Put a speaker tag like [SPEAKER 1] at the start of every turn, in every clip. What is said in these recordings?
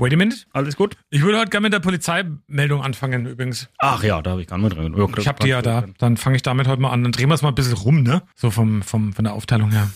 [SPEAKER 1] Wait a minute.
[SPEAKER 2] Alles gut?
[SPEAKER 1] Ich würde heute gerne mit der Polizeimeldung anfangen, übrigens.
[SPEAKER 2] Ach ja, da habe ich gar nicht drin. Ja,
[SPEAKER 1] Ich habe die ja da. Dann fange ich damit heute mal an. Dann drehen wir es mal ein bisschen rum, ne? So vom, vom, von der Aufteilung her.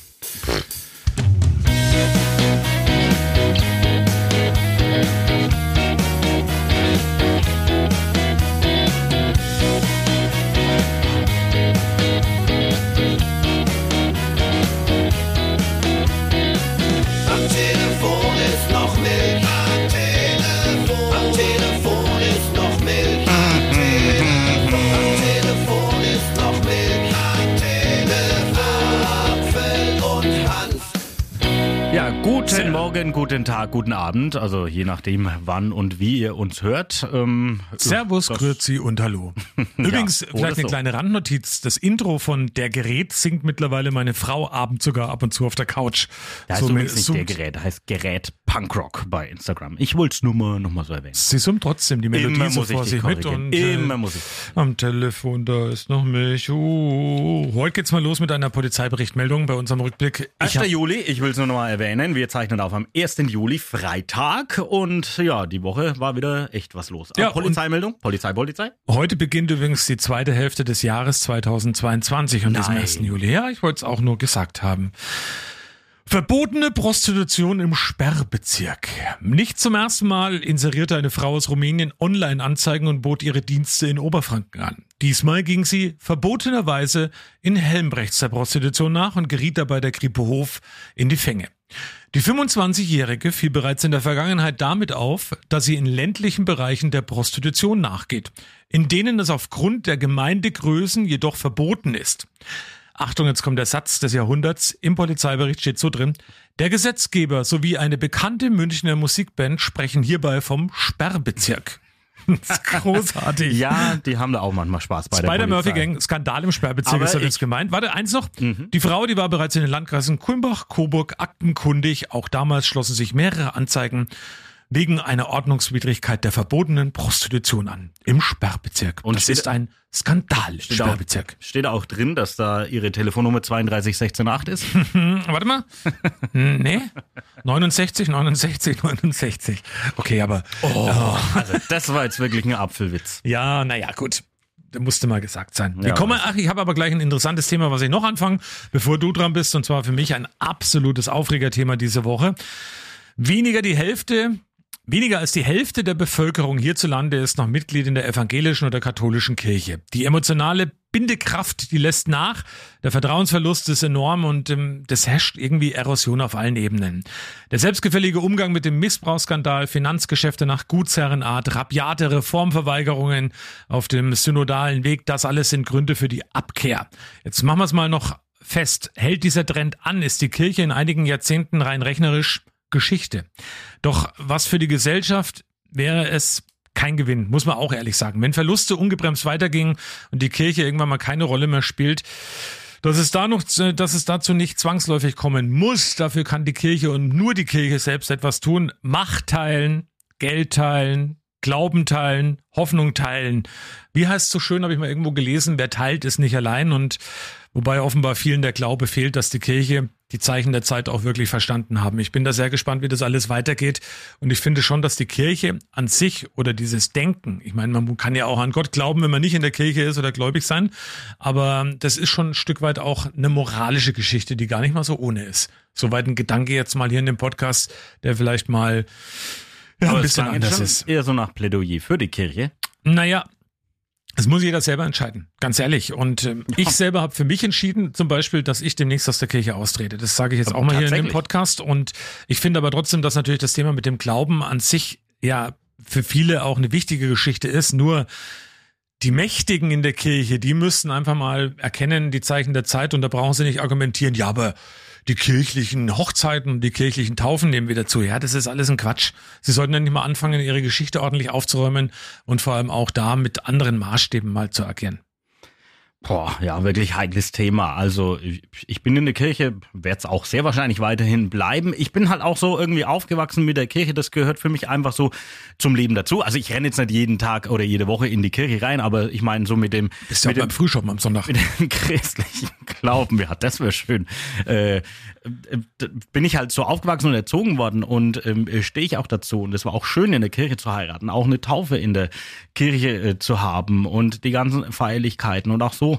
[SPEAKER 2] Morgen, guten Tag, guten Abend. Also je nachdem, wann und wie ihr uns hört. Ähm,
[SPEAKER 1] Servus,
[SPEAKER 2] das-
[SPEAKER 1] Grüezi und Hallo. Übrigens,
[SPEAKER 2] oder
[SPEAKER 1] vielleicht eine
[SPEAKER 2] so.
[SPEAKER 1] kleine Randnotiz. Das Intro von Der Gerät singt mittlerweile meine Frau abends sogar ab und zu auf der Couch.
[SPEAKER 2] Da heißt
[SPEAKER 1] So
[SPEAKER 2] übrigens nicht der Gerät, da heißt Gerät Punkrock bei Instagram. Ich wollte es nur mal, noch mal so erwähnen.
[SPEAKER 1] Sie summt trotzdem die Melodie
[SPEAKER 2] Immer
[SPEAKER 1] so vor sich mit und äh,
[SPEAKER 2] Immer muss ich.
[SPEAKER 1] am Telefon, da ist noch Milch. Uh, heute geht's mal los mit einer Polizeiberichtmeldung bei unserem Rückblick. Ich
[SPEAKER 2] 1.
[SPEAKER 1] hab,
[SPEAKER 2] Juli, ich will es nur noch mal erwähnen, wir zeichnen auf am 1. Juli, Freitag und ja, die Woche war wieder echt was los.
[SPEAKER 1] Ja,
[SPEAKER 2] Ah, Polizeimeldung, Polizei, Polizei.
[SPEAKER 1] heute beginnt übrigens die zweite Hälfte des Jahres 2022 und diesem
[SPEAKER 2] Nein.
[SPEAKER 1] 1. Juli. Ja, ich wollte es auch nur gesagt haben. Verbotene Prostitution im Sperrbezirk. Nicht zum ersten Mal inserierte eine Frau aus Rumänien Online-Anzeigen und bot ihre Dienste in Oberfranken an. Diesmal ging sie verbotenerweise in Helmbrechts der Prostitution nach und geriet dabei der Kripo Hof in die Fänge. Die 25-Jährige fiel bereits in der Vergangenheit damit auf, dass sie in ländlichen Bereichen der Prostitution nachgeht, in denen es aufgrund der Gemeindegrößen jedoch verboten ist. Achtung, jetzt kommt der Satz des Jahrhunderts. Im Polizeibericht steht so drin. Der Gesetzgeber sowie eine bekannte Münchner Musikband sprechen hierbei vom Sperrbezirk. Das ist großartig.
[SPEAKER 2] Ja, die haben da auch manchmal Spaß bei der
[SPEAKER 1] Spider-Murphy
[SPEAKER 2] Polizei.
[SPEAKER 1] Gang, Skandal im Sperrbezirk
[SPEAKER 2] Aber
[SPEAKER 1] ist
[SPEAKER 2] ich-
[SPEAKER 1] jetzt gemeint. Warte, eins noch. Die Frau, die war bereits in den Landkreisen Kulmbach, Coburg, aktenkundig. Auch damals schlossen sich mehrere Anzeigen wegen einer Ordnungswidrigkeit der verbotenen Prostitution an. Im Sperrbezirk.
[SPEAKER 2] Und
[SPEAKER 1] das ist ein Skandal
[SPEAKER 2] Steht auch,
[SPEAKER 1] Sperrbezirk.
[SPEAKER 2] steht auch drin, dass da ihre Telefonnummer 32168 ist.
[SPEAKER 1] Warte mal. nee. 69, 69, 69. Okay, aber
[SPEAKER 2] Also, das war jetzt wirklich ein Apfelwitz.
[SPEAKER 1] Ja, naja, gut. Musste mal gesagt sein. Wir
[SPEAKER 2] Ja,
[SPEAKER 1] kommen,
[SPEAKER 2] weiß.
[SPEAKER 1] ach, ich habe aber gleich ein interessantes Thema, was ich noch anfange, bevor du dran bist, und zwar für mich ein absolutes Aufregerthema diese Woche. Weniger die Hälfte, weniger als die Hälfte der Bevölkerung hierzulande ist noch Mitglied in der evangelischen oder katholischen Kirche. Die emotionale Bindekraft, die lässt nach. Der Vertrauensverlust ist enorm und ähm, das herrscht irgendwie Erosion auf allen Ebenen. Der selbstgefällige Umgang mit dem Missbrauchsskandal, Finanzgeschäfte nach Gutsherrenart, rabiate Reformverweigerungen auf dem synodalen Weg, das alles sind Gründe für die Abkehr. Jetzt machen wir es mal noch fest. Hält dieser Trend an, ist die Kirche in einigen Jahrzehnten rein rechnerisch Geschichte. Doch was für die Gesellschaft wäre es kein Gewinn, muss man auch ehrlich sagen. Wenn Verluste ungebremst weitergingen und die Kirche irgendwann mal keine Rolle mehr spielt, dass es da noch, dass es dazu nicht zwangsläufig kommen muss. Dafür kann die Kirche und nur die Kirche selbst etwas tun. Macht teilen, Geld teilen, Glauben teilen, Hoffnung teilen. Wie heißt es so schön, habe ich mal irgendwo gelesen, wer teilt, ist nicht allein. Und wobei offenbar vielen der Glaube fehlt, dass die Kirche die Zeichen der Zeit auch wirklich verstanden haben. Ich bin da sehr gespannt, wie das alles weitergeht. Und ich finde schon, dass die Kirche an sich oder dieses Denken, ich meine, man kann ja auch an Gott glauben, wenn man nicht in der Kirche ist oder gläubig sein, aber das ist schon ein Stück weit auch eine moralische Geschichte, die gar nicht mal so ohne ist. Soweit ein Gedanke jetzt mal hier in dem Podcast, der vielleicht mal ja, ein
[SPEAKER 2] Aber es
[SPEAKER 1] bisschen anders ist.
[SPEAKER 2] Eher so nach Plädoyer für die Kirche.
[SPEAKER 1] Naja, das muss jeder selber entscheiden, ganz ehrlich. Und ähm, ich selber habe für mich entschieden, zum Beispiel, dass ich demnächst aus der Kirche austrete. Das sage ich jetzt
[SPEAKER 2] Aber
[SPEAKER 1] auch mal hier in dem? Podcast. Und ich finde aber trotzdem, dass natürlich das Thema mit dem Glauben an sich ja für viele auch eine wichtige Geschichte ist. Nur die Mächtigen in der Kirche, die müssten einfach mal erkennen, die Zeichen der Zeit. Und da brauchen sie nicht argumentieren, ja, aber die kirchlichen Hochzeiten die kirchlichen Taufen nehmen wieder zu. Ja, das ist alles ein Quatsch. Sie sollten ja nicht mal anfangen, ihre Geschichte ordentlich aufzuräumen und vor allem auch da mit anderen Maßstäben mal zu agieren.
[SPEAKER 2] Boah, ja, wirklich heikles Thema. Also ich, bin in der Kirche, werde es auch sehr wahrscheinlich weiterhin bleiben. Ich bin halt auch so irgendwie aufgewachsen mit der Kirche. Das gehört für mich einfach so zum Leben dazu. Also ich renne jetzt nicht jeden Tag oder jede Woche in die Kirche rein, aber ich meine so mit dem,
[SPEAKER 1] Bist ja
[SPEAKER 2] mit dem
[SPEAKER 1] Frühschoppen am Sonntag.
[SPEAKER 2] mit dem christlichen Glauben, ja, das wäre schön. Äh, äh, bin ich halt so aufgewachsen und erzogen worden und ähm, stehe ich auch dazu. Und es war auch schön, in der Kirche zu heiraten, auch eine Taufe in der Kirche äh, zu haben und die ganzen Feierlichkeiten und auch so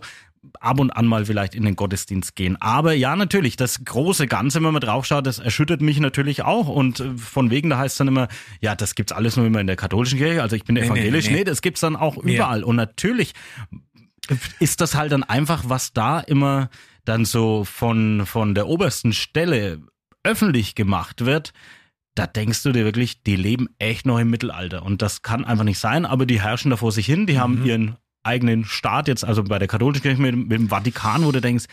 [SPEAKER 2] ab und an mal vielleicht in den Gottesdienst gehen. Aber ja, natürlich, das große Ganze, wenn man draufschaut, das erschüttert mich natürlich auch. Und äh, von wegen, da heißt es dann immer, ja, das gibt's alles nur immer in der katholischen Kirche. Also ich bin
[SPEAKER 1] nee,
[SPEAKER 2] evangelisch.
[SPEAKER 1] nee.
[SPEAKER 2] Nee, das gibt's dann auch überall. Und natürlich ist das halt dann einfach, was da immer dann so von, von der obersten Stelle öffentlich gemacht wird, da denkst du dir wirklich, die leben echt noch im Mittelalter. Und das kann einfach nicht sein, aber die herrschen da vor sich hin, die haben ihren eigenen Staat jetzt, also bei der katholischen Kirche mit, mit dem Vatikan, wo du denkst,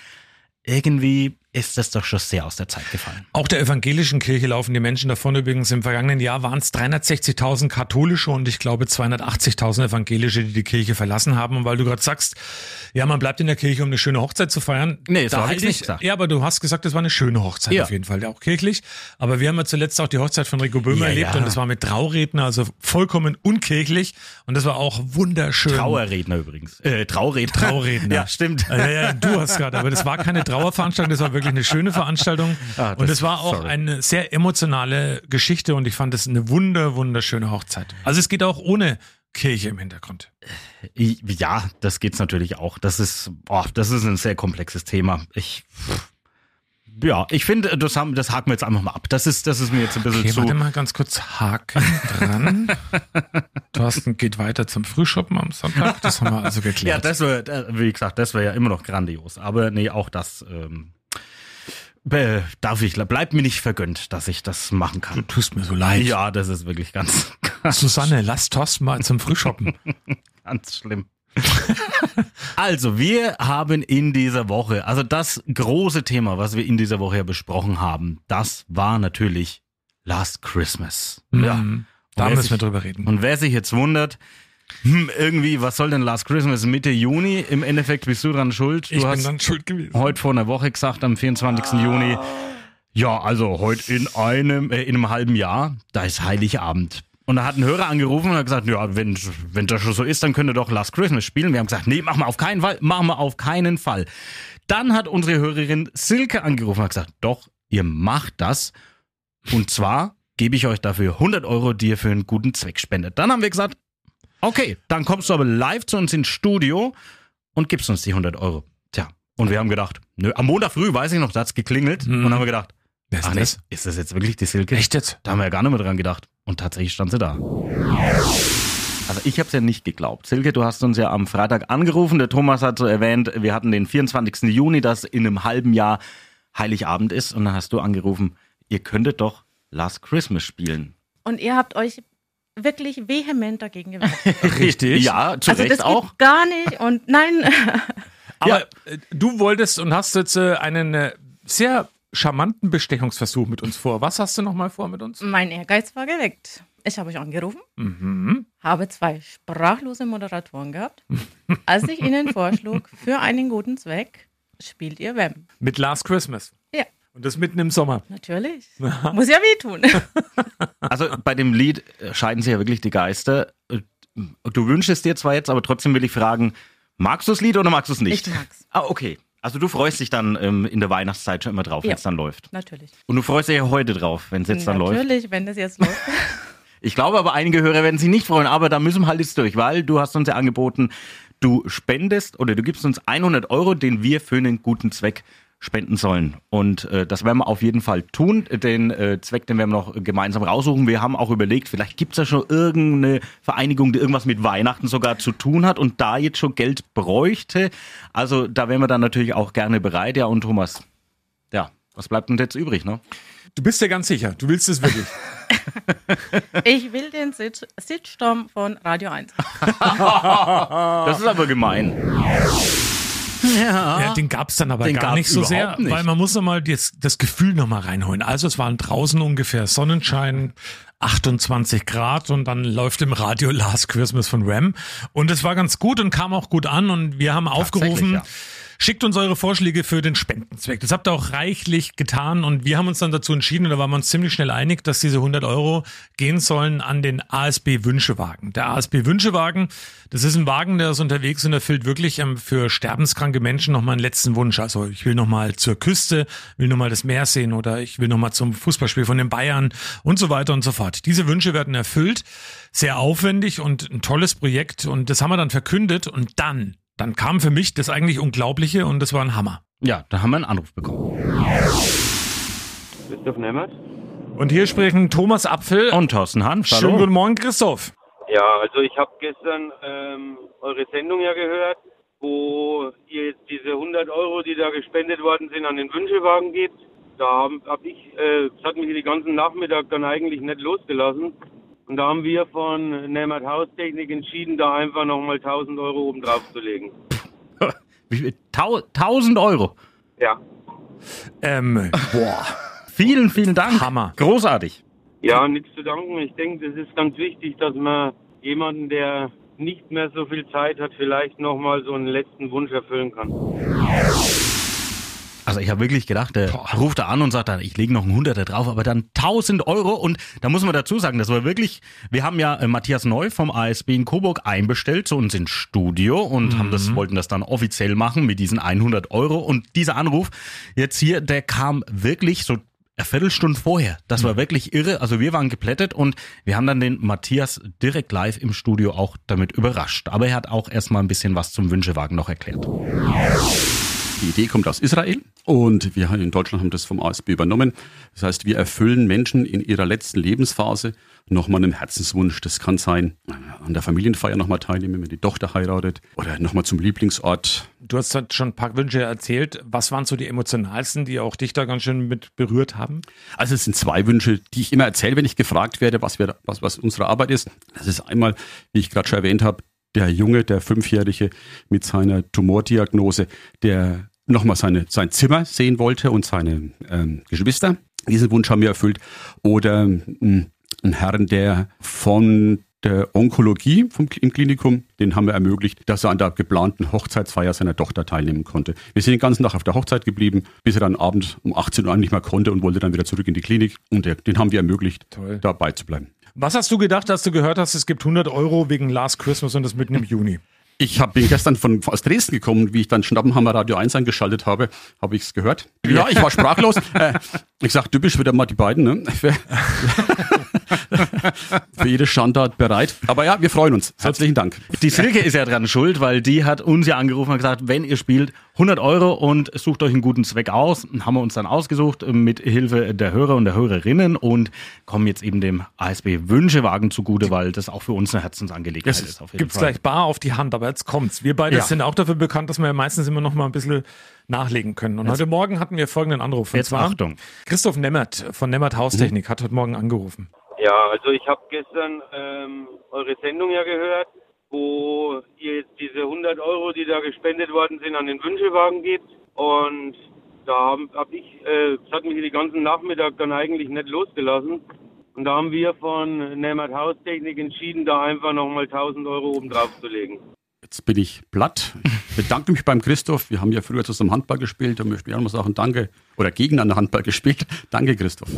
[SPEAKER 2] irgendwie ist das doch schon sehr aus der Zeit gefallen.
[SPEAKER 1] Auch der evangelischen Kirche laufen die Menschen davon. Übrigens im vergangenen Jahr waren es 360.000 katholische und ich glaube 280.000 evangelische, die die Kirche verlassen haben. Und weil du gerade sagst, ja, man bleibt in der Kirche, um eine schöne Hochzeit zu feiern.
[SPEAKER 2] Nee, so
[SPEAKER 1] da
[SPEAKER 2] hab
[SPEAKER 1] halte
[SPEAKER 2] ich's nicht gesagt.
[SPEAKER 1] Ja, aber du hast gesagt, es war eine schöne Hochzeit
[SPEAKER 2] Ja.
[SPEAKER 1] auf jeden Fall, auch kirchlich. Aber wir haben ja zuletzt auch die Hochzeit von Rico Böhmer
[SPEAKER 2] Ja,
[SPEAKER 1] erlebt
[SPEAKER 2] ja.
[SPEAKER 1] und das war mit Trauredner, also vollkommen unkirchlich. Und das war auch wunderschön.
[SPEAKER 2] Trauerredner übrigens. Äh, Trauredner.
[SPEAKER 1] Trauredner.
[SPEAKER 2] Ja, stimmt.
[SPEAKER 1] Ja, ja, du hast gerade, aber das war keine Trauerveranstaltung, das war wirklich eine schöne Veranstaltung.
[SPEAKER 2] Ah,
[SPEAKER 1] und es war auch
[SPEAKER 2] sorry.
[SPEAKER 1] eine sehr emotionale Geschichte und ich fand es eine wunder, wunderschöne Hochzeit. Also es geht auch ohne Kirche im Hintergrund.
[SPEAKER 2] Ja, das geht's natürlich auch. Das ist, boah, das ist ein sehr komplexes Thema. Ich, ja, ich finde, das haben, das haken wir jetzt einfach mal ab. Das ist, das ist mir jetzt ein bisschen
[SPEAKER 1] Okay,
[SPEAKER 2] zu.
[SPEAKER 1] warte mal ganz kurz Haken dran. Thorsten geht weiter zum Frühschoppen am Sonntag. Das haben wir also
[SPEAKER 2] Ja,
[SPEAKER 1] geklärt.
[SPEAKER 2] das wäre, wie gesagt, das wäre ja immer noch grandios. Aber nee, auch das ähm, äh, darf ich, bleibt mir nicht vergönnt, dass ich das machen
[SPEAKER 1] du
[SPEAKER 2] kann.
[SPEAKER 1] tust mir so leid.
[SPEAKER 2] Ja, das ist wirklich ganz,
[SPEAKER 1] Susanne, lass Thorsten mal zum Frühschoppen.
[SPEAKER 2] ganz schlimm. also, wir haben in dieser Woche, also das große Thema, was wir in dieser Woche ja besprochen haben, das war natürlich Last Christmas. Ja.
[SPEAKER 1] Mhm. Da
[SPEAKER 2] wer
[SPEAKER 1] müssen
[SPEAKER 2] sich-
[SPEAKER 1] wir drüber reden.
[SPEAKER 2] Und wer sich jetzt wundert, hm, irgendwie, was soll denn Last Christmas Mitte Juni? Im Endeffekt bist du dran schuld. Du
[SPEAKER 1] ich
[SPEAKER 2] hast
[SPEAKER 1] bin dann schuld gewesen.
[SPEAKER 2] heute vor einer Woche gesagt, am 24. Juni. Ja, also heute in einem, äh, in einem halben Jahr, da ist Heiligabend. Und da hat ein Hörer angerufen und hat gesagt, ja, wenn, wenn das schon so ist, dann könnt ihr doch Last Christmas spielen. Wir haben gesagt, nee, machen wir auf keinen Fall, machen wir auf keinen Fall. Dann hat unsere Hörerin Silke angerufen und hat gesagt, doch, ihr macht das. Und zwar gebe ich euch dafür 100 Euro, die ihr für einen guten Zweck spendet. Dann haben wir gesagt, okay, dann kommst du aber live zu uns ins Studio und gibst uns die 100 Euro. Tja, und wir haben gedacht, nö, am Montag früh, weiß ich noch, da hat's geklingelt
[SPEAKER 1] Mhm.
[SPEAKER 2] und dann haben wir gedacht,
[SPEAKER 1] Wer ist
[SPEAKER 2] ach nee,
[SPEAKER 1] das?
[SPEAKER 2] ist das jetzt wirklich die Silke?
[SPEAKER 1] Echt jetzt?
[SPEAKER 2] Da haben wir ja gar nicht mehr dran gedacht. Und tatsächlich stand sie da. Also ich habe es ja nicht geglaubt. Silke, du hast uns ja am Freitag angerufen. Der Thomas hat so erwähnt, wir hatten den 24. Juni, das in einem halben Jahr Heiligabend ist. Und dann hast du angerufen, ihr könntet doch Last Christmas spielen.
[SPEAKER 3] Und ihr habt euch wirklich vehement dagegen gewehrt.
[SPEAKER 1] Richtig.
[SPEAKER 2] Ja, zu
[SPEAKER 3] also
[SPEAKER 2] Recht
[SPEAKER 3] das
[SPEAKER 2] auch.
[SPEAKER 3] geht gar nicht. Und nein,
[SPEAKER 1] Aber äh, du wolltest und hast jetzt äh, einen äh, sehr charmanten Bestechungsversuch mit uns vor. Was hast du noch mal vor mit uns?
[SPEAKER 3] mein Ehrgeiz war geweckt. Ich habe euch angerufen,
[SPEAKER 1] Mhm.
[SPEAKER 3] habe zwei sprachlose Moderatoren gehabt. Als ich ihnen vorschlug, für einen guten Zweck spielt ihr Wem.
[SPEAKER 1] Mit Last Christmas. Und das mitten im Sommer.
[SPEAKER 3] natürlich. Muss ja wehtun.
[SPEAKER 2] Also bei dem Lied äh, scheiden sich ja wirklich die Geister. Äh, Du wünschst es dir zwar jetzt, aber trotzdem will ich fragen, magst du das Lied oder magst du es nicht?
[SPEAKER 3] Ich mag's.
[SPEAKER 2] Ah, okay. Also du freust dich dann ähm, in der Weihnachtszeit schon immer drauf, wenn
[SPEAKER 3] Ja.
[SPEAKER 2] es dann läuft.
[SPEAKER 3] Natürlich.
[SPEAKER 2] Und du freust dich ja heute drauf, wenn es jetzt dann läuft.
[SPEAKER 3] Natürlich, wenn das jetzt läuft.
[SPEAKER 2] Ich glaube aber, einige Hörer werden sich nicht freuen, aber da müssen wir halt jetzt durch, weil du hast uns ja angeboten, du spendest oder du gibst uns 100 Euro, den wir für einen guten Zweck spenden sollen. Und äh, das werden wir auf jeden Fall tun. Den äh, Zweck, den werden wir noch gemeinsam raussuchen. Wir haben auch überlegt, vielleicht gibt's ja schon irgendeine Vereinigung, die irgendwas mit Weihnachten sogar zu tun hat und da jetzt schon Geld bräuchte. Also da wären wir dann natürlich auch gerne bereit. Ja, und Thomas, ja, was bleibt denn jetzt übrig, ne?
[SPEAKER 1] Du bist dir ganz sicher. Du willst es wirklich.
[SPEAKER 3] Ich will den Sitz Sitzsturm von Radio 1.
[SPEAKER 2] Das ist aber gemein.
[SPEAKER 1] Ja, den gab's dann aber
[SPEAKER 2] Den
[SPEAKER 1] gar nicht so sehr,
[SPEAKER 2] nicht.
[SPEAKER 1] weil man muss nochmal das, das Gefühl nochmal reinholen. Also es waren draußen ungefähr Sonnenschein, 28 Grad und dann läuft im Radio Last Christmas von Ram. Und es war ganz gut und kam auch gut an und wir haben aufgerufen,
[SPEAKER 2] ja.
[SPEAKER 1] Schickt uns eure Vorschläge für den Spendenzweck. Das habt ihr auch reichlich getan und wir haben uns dann dazu entschieden, und da waren wir uns ziemlich schnell einig, dass diese 100 Euro gehen sollen an den ASB Wünschewagen. Der ASB Wünschewagen, das ist ein Wagen, der ist unterwegs und erfüllt wirklich ähm, für sterbenskranke Menschen nochmal einen letzten Wunsch. Also ich will nochmal zur Küste, will nochmal das Meer sehen oder ich will nochmal zum Fußballspiel von den Bayern und so weiter und so fort. Diese Wünsche werden erfüllt, sehr aufwendig und ein tolles Projekt und das haben wir dann verkündet und dann dann kam für mich das eigentlich Unglaubliche und das war ein Hammer.
[SPEAKER 2] Ja, da haben wir einen Anruf bekommen.
[SPEAKER 4] Christoph Nemmert?
[SPEAKER 1] Und hier sprechen Thomas Apfel.
[SPEAKER 2] Und Thorsten Hanf,
[SPEAKER 1] Schönen
[SPEAKER 2] hallo.
[SPEAKER 1] guten Morgen, Christoph.
[SPEAKER 4] Ja, also ich habe gestern ähm, eure Sendung ja gehört, wo ihr jetzt diese 100 Euro, die da gespendet worden sind, an den Wünschewagen gebt. Da habe hab ich, äh, das hat mich den ganzen Nachmittag dann eigentlich nicht losgelassen. Und da haben wir von Nemmert Haustechnik entschieden, da einfach nochmal 1000 Euro oben drauf zu legen.
[SPEAKER 2] Wie viel? Tau 1000 Euro.
[SPEAKER 4] Ja.
[SPEAKER 1] Ähm, boah,
[SPEAKER 2] Vielen, vielen Dank.
[SPEAKER 1] Hammer.
[SPEAKER 2] Großartig.
[SPEAKER 4] Ja, nichts zu danken. Ich denke, das ist ganz wichtig, dass man jemanden, der nicht mehr so viel Zeit hat, vielleicht nochmal so einen letzten Wunsch erfüllen kann.
[SPEAKER 2] Also ich habe wirklich gedacht, der ruft da an und sagt dann, ich lege noch einen Hunderter drauf, aber dann 1000 Euro und da muss man dazu sagen, das war wirklich, wir haben ja äh, Matthias Neu vom ASB in Coburg einbestellt zu uns ins Studio und haben das, wollten das dann offiziell machen mit diesen 100 Euro und dieser Anruf jetzt hier, der kam wirklich so eine Viertelstunde vorher. Das war wirklich irre. Also wir waren geplättet und wir haben dann den Matthias direkt live im Studio auch damit überrascht. Aber er hat auch erstmal ein bisschen was zum Wünschewagen noch erklärt.
[SPEAKER 5] Die Idee kommt aus Israel und wir in Deutschland haben das vom ASB übernommen. Das heißt, wir erfüllen Menschen in ihrer letzten Lebensphase nochmal einen Herzenswunsch. Das kann sein, an der Familienfeier nochmal teilnehmen, wenn die Tochter heiratet oder nochmal zum Lieblingsort.
[SPEAKER 1] du hast halt schon ein paar Wünsche erzählt. Was waren so die emotionalsten, die auch dich da ganz schön mit berührt haben?
[SPEAKER 5] Also es sind zwei Wünsche, die ich immer erzähle, wenn ich gefragt werde, was, wir, was, was unsere Arbeit ist. Das ist einmal, wie ich gerade schon erwähnt habe, der Junge, der Fünfjährige mit seiner Tumordiagnose, der nochmal seine, sein Zimmer sehen wollte und seine ähm, Geschwister. Diesen Wunsch haben wir erfüllt. Oder mh, ein Herrn, der von der Onkologie vom, im Klinikum, den haben wir ermöglicht, dass er an der geplanten Hochzeitsfeier seiner Tochter teilnehmen konnte. Wir sind den ganzen Tag auf der Hochzeit geblieben, bis er dann abends um 18 Uhr nicht mehr konnte und wollte dann wieder zurück in die Klinik. Und der, den haben wir ermöglicht,
[SPEAKER 1] Toll.
[SPEAKER 5] dabei zu bleiben.
[SPEAKER 1] Was hast du gedacht, als du gehört hast, es gibt 100 Euro wegen Last Christmas und das mitten im Juni?
[SPEAKER 5] Ich hab, bin gestern von, aus Dresden gekommen, wie ich dann Schnappenhammer Radio 1 eingeschaltet habe, habe ich es gehört. Ja, ich war sprachlos. äh, ich sag typisch wieder mal die beiden, ne? Für, jede Schandtat bereit. Aber ja, wir freuen uns. Herzlichen Dank.
[SPEAKER 2] Die Silke ist ja dran schuld, weil die hat uns ja angerufen und gesagt, wenn ihr spielt, 100 Euro und sucht euch einen guten Zweck aus. Haben wir uns dann ausgesucht mit Hilfe der Hörer und der Hörerinnen und kommen jetzt eben dem ASB Wünschewagen zugute, weil das auch für uns eine Herzensangelegenheit
[SPEAKER 1] Das
[SPEAKER 2] ist. Auf jeden
[SPEAKER 1] gibt's
[SPEAKER 2] Fall.
[SPEAKER 1] gleich bar auf die Hand, aber jetzt kommt's. Wir beide
[SPEAKER 2] Ja.
[SPEAKER 1] sind auch dafür bekannt, dass wir meistens immer noch mal ein bisschen nachlegen können. Und heute Morgen hatten wir folgenden Anruf. Und
[SPEAKER 2] Jetzt
[SPEAKER 1] zwar
[SPEAKER 2] Achtung.
[SPEAKER 1] Christoph Nemmert von Nemmert Haustechnik hat heute Morgen angerufen.
[SPEAKER 4] Ja, also ich habe gestern ähm, eure Sendung ja gehört, wo ihr jetzt diese 100 Euro, die da gespendet worden sind, an den Wünschewagen gebt. Und da habe hab ich, äh, das hat mich den ganzen Nachmittag dann eigentlich nicht losgelassen. Und da haben wir von Nemmert Haustechnik entschieden, da einfach nochmal 1000 Euro oben drauf zu legen.
[SPEAKER 5] Jetzt bin ich platt. Ich bedanke mich beim Christoph. Wir haben ja früher zusammen Handball gespielt. Da möchte ich auch mal sagen, danke. Oder gegeneinander Handball gespielt. Danke, Christoph.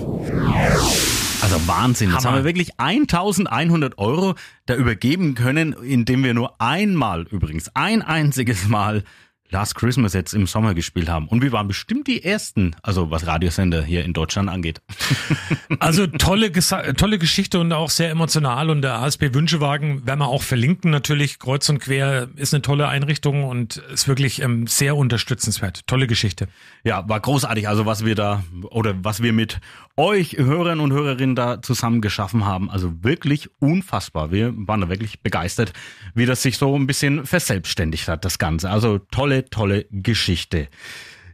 [SPEAKER 2] Also Wahnsinn. Jetzt
[SPEAKER 1] Hammer.
[SPEAKER 2] haben wir wirklich 1100 Euro da übergeben können, indem wir nur einmal übrigens, ein einziges Mal Last Christmas jetzt im Sommer gespielt haben. Und wir waren bestimmt die Ersten, also was Radiosender hier in Deutschland angeht.
[SPEAKER 1] Also tolle, tolle Geschichte und auch sehr emotional. Und der ASB Wünschewagen werden wir auch verlinken natürlich. Kreuz und quer ist eine tolle Einrichtung und ist wirklich ähm, sehr unterstützenswert. Tolle Geschichte.
[SPEAKER 2] Ja, war großartig. Also was wir da oder was wir mit euch Hörern und Hörerinnen da zusammen geschaffen haben. Also wirklich unfassbar. Wir waren da wirklich begeistert, wie das sich so ein bisschen verselbstständigt hat, das Ganze. Also tolle, tolle Geschichte.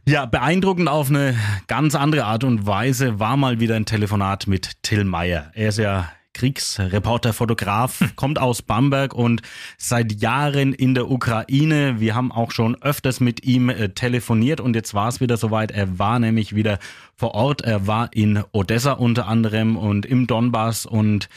[SPEAKER 2] Ja, beeindruckend auf eine ganz andere Art und Weise war mal wieder ein Telefonat mit Till Meyer. Er ist ja Kriegsreporter, Fotograf, kommt aus Bamberg und seit Jahren in der Ukraine. Wir haben auch schon öfters mit ihm äh, telefoniert und jetzt war es wieder soweit. Er war nämlich wieder vor Ort. Er war in Odessa unter anderem und im Donbass und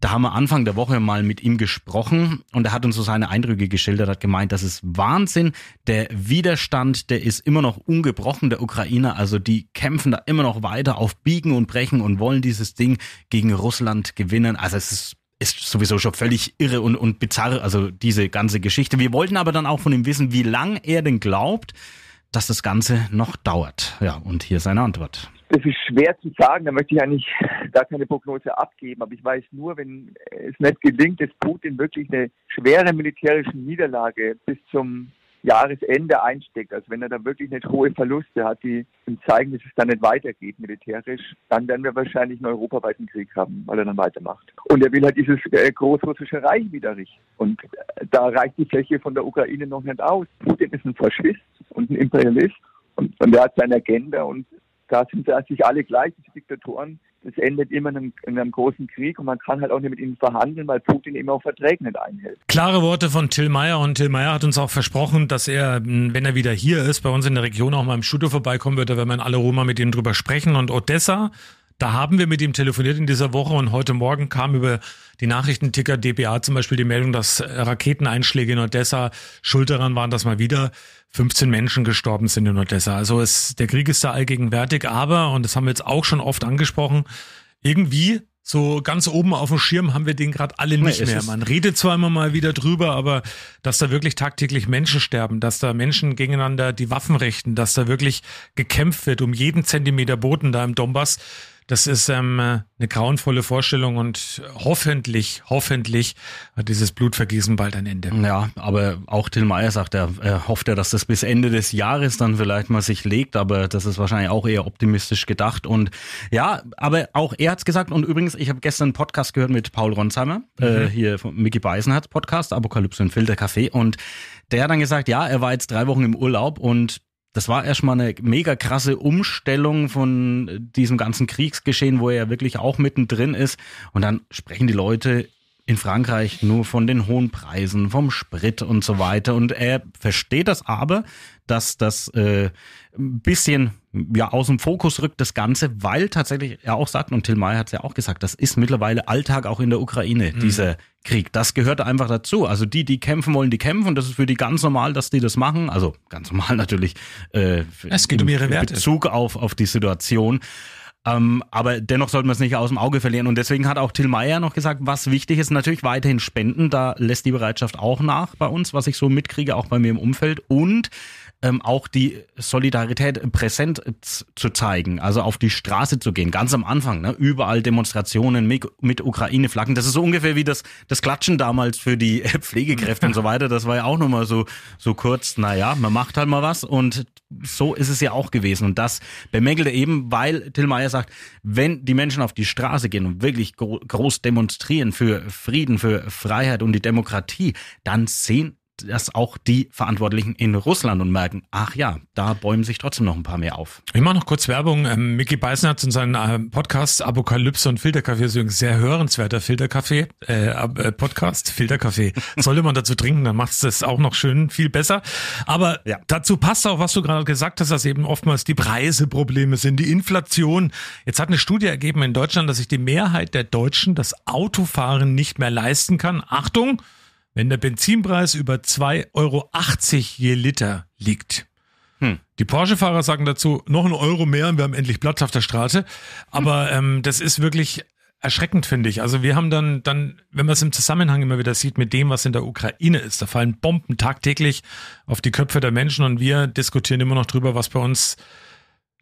[SPEAKER 2] da haben wir Anfang der Woche mal mit ihm gesprochen und er hat uns so seine Eindrücke geschildert, hat gemeint, das ist Wahnsinn. Der Widerstand, der ist immer noch ungebrochen, der Ukrainer. Also die kämpfen da immer noch weiter auf Biegen und Brechen und wollen dieses Ding gegen Russland gewinnen. Also es ist ist sowieso schon völlig irre und, und bizarr, also diese ganze Geschichte. Wir wollten aber dann auch von ihm wissen, wie lang er denn glaubt, dass das Ganze noch dauert. Ja, und hier seine Antwort.
[SPEAKER 6] Das ist schwer zu sagen, da möchte ich eigentlich gar keine Prognose abgeben, aber ich weiß nur, wenn es nicht gelingt, dass Putin wirklich eine schwere militärische Niederlage bis zum Jahresende einsteckt, also wenn er da wirklich nicht hohe Verluste hat, die ihm zeigen, dass es dann nicht weitergeht militärisch, dann werden wir wahrscheinlich einen europaweiten Krieg haben, weil er dann weitermacht. Und er will halt dieses äh, großrussische Reich wieder richten. Und äh, da reicht die Fläche von der Ukraine noch nicht aus. Putin ist ein Faschist und ein Imperialist und, und er hat seine Agenda und da sind sich alle gleich, diese Diktatoren. Das endet immer in einem, in einem, großen Krieg und man kann halt auch nicht mit ihnen verhandeln, weil Putin eben auch Verträge nicht einhält.
[SPEAKER 1] Klare Worte von Till Meyer und Till Meyer hat uns auch versprochen, dass er, wenn er wieder hier ist, bei uns in der Region auch mal im Studio vorbeikommen wird, da werden wir in alle Roma mit ihm drüber sprechen und Odessa, da haben wir mit ihm telefoniert in dieser Woche und heute Morgen kam über die Nachrichtenticker DPA zum Beispiel die Meldung, dass Raketeneinschläge in Odessa schuld daran waren, dass mal wieder 15 Menschen gestorben sind in Odessa. Also es, der Krieg ist da allgegenwärtig, aber, und das haben wir jetzt auch schon oft angesprochen, irgendwie so ganz oben auf dem Schirm haben wir den gerade alle nicht
[SPEAKER 2] Nee,
[SPEAKER 1] mehr. Man redet zwar immer mal wieder drüber, aber dass da wirklich tagtäglich Menschen sterben, dass da Menschen gegeneinander die Waffen richten, dass da wirklich gekämpft wird um jeden Zentimeter Boden da im Donbass, das ist ähm, eine grauenvolle Vorstellung und hoffentlich, hoffentlich hat dieses Blutvergießen bald ein Ende.
[SPEAKER 2] Ja, aber auch Till Meyer sagt, er, er hofft ja, dass das bis Ende des Jahres dann vielleicht mal sich legt, aber das ist wahrscheinlich auch eher optimistisch gedacht. Und ja, aber auch er hat's gesagt. Und übrigens, ich habe gestern einen Podcast gehört mit Paul Ronsheimer, äh, hier von Mickey Beisenherz Podcast, Apokalypse und Filterkaffee. Und der hat dann gesagt, ja, er war jetzt drei Wochen im Urlaub und das war erstmal eine mega krasse Umstellung von diesem ganzen Kriegsgeschehen, wo er ja wirklich auch mittendrin ist. Und dann sprechen die Leute in Frankreich nur von den hohen Preisen, vom Sprit und so weiter. Und er versteht das aber, dass das äh, ein bisschen ja aus dem Fokus rückt, das Ganze, weil tatsächlich er auch sagt, und Till Meyer hat es ja auch gesagt, das ist mittlerweile Alltag auch in der Ukraine, dieser Krieg. Das gehört einfach dazu. Also die, die kämpfen wollen, die kämpfen. Das ist für die ganz normal, dass die das machen. Also ganz normal natürlich. Äh,
[SPEAKER 1] Es geht um ihre
[SPEAKER 2] in
[SPEAKER 1] Werte.
[SPEAKER 2] Bezug auf, auf die Situation. Ähm, aber dennoch sollten wir es nicht aus dem Auge verlieren. Und deswegen hat auch Till Meyer noch gesagt, was wichtig ist, natürlich weiterhin spenden. Da lässt die Bereitschaft auch nach bei uns, was ich so mitkriege, auch bei mir im Umfeld. Und ähm, auch die Solidarität präsent zu zeigen, also auf die Straße zu gehen, ganz am Anfang, ne? überall Demonstrationen mit, mit Ukraine-Flaggen. Das ist so ungefähr wie das, das Klatschen damals für die Pflegekräfte und so weiter. Das war ja auch nochmal so, so kurz, naja, man macht halt mal was und so ist es ja auch gewesen. Und das bemängelt er eben, weil Till Meyer sagt, wenn die Menschen auf die Straße gehen und wirklich gro groß demonstrieren für Frieden, für Freiheit und die Demokratie, dann sehen das auch die Verantwortlichen in Russland und merken, ach ja, da bäumen sich trotzdem noch ein paar mehr auf.
[SPEAKER 1] Ich mache noch kurz Werbung. Ähm, Mickey Beißen hat in seinem ähm, Podcast Apokalypse und Filterkaffee, ist übrigens sehr hörenswerter Filterkaffee, äh, äh, Podcast, Filterkaffee. Sollte man dazu trinken, dann macht es das auch noch schön viel besser. Aber
[SPEAKER 2] Ja.
[SPEAKER 1] dazu passt auch, was du gerade gesagt hast, dass eben oftmals die Preise Probleme sind, die Inflation. Jetzt hat eine Studie ergeben in Deutschland, dass sich die Mehrheit der Deutschen das Autofahren nicht mehr leisten kann. Achtung, wenn der Benzinpreis über 2,80 Euro je Liter liegt. Die Porsche-Fahrer sagen dazu, noch ein Euro mehr und wir haben endlich Platz auf der Straße. Aber ähm, das ist wirklich erschreckend, finde ich. Also wir haben dann, dann, wenn man es im Zusammenhang immer wieder sieht mit dem, was in der Ukraine ist, da fallen Bomben tagtäglich auf die Köpfe der Menschen und wir diskutieren immer noch drüber, was bei uns